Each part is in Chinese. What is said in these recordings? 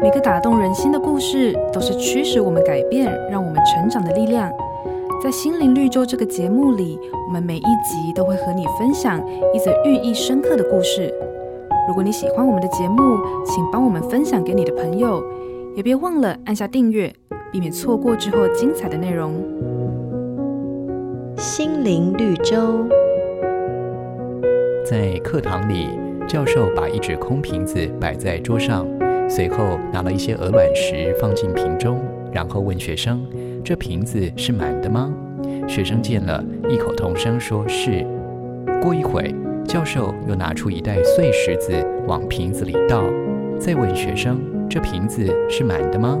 每个打动人心的故事，都是驱使我们改变、让我们成长的力量。在心灵绿洲这个节目里，我们每一集都会和你分享一则寓意深刻的故事。如果你喜欢我们的节目，请帮我们分享给你的朋友，也别忘了按下订阅，避免错过之后精彩的内容。心灵绿洲。在课堂里，教授把一只空瓶子摆在桌上，随后拿了一些鹅卵石放进瓶中，然后问学生。这瓶子是满的吗？学生见了，异口同声说是。过一会，教授又拿出一袋碎石子往瓶子里倒，再问学生：“这瓶子是满的吗？”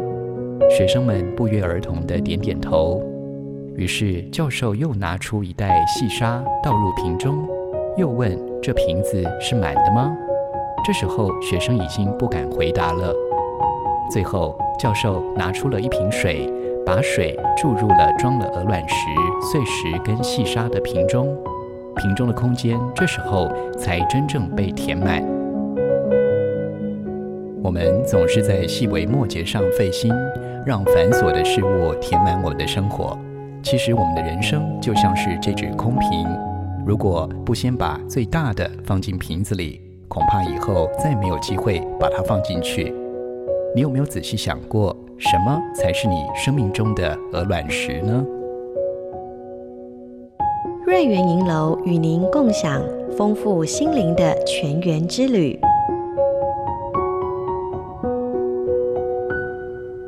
学生们不约而同地点点头。于是教授又拿出一袋细沙倒入瓶中，又问：“这瓶子是满的吗？”这时候学生已经不敢回答了。最后，教授拿出了一瓶水。把水注入了装了鹅卵石、碎石跟细沙的瓶中，瓶中的空间这时候才真正被填满。我们总是在细微末节上费心，让繁琐的事物填满我们的生活。其实我们的人生就像是这只空瓶，如果不先把最大的放进瓶子里，恐怕以后再没有机会把它放进去。你有没有仔细想过？什么才是你生命中的鹅卵石呢？瑞园银楼与您共享丰富心灵的泉源之旅。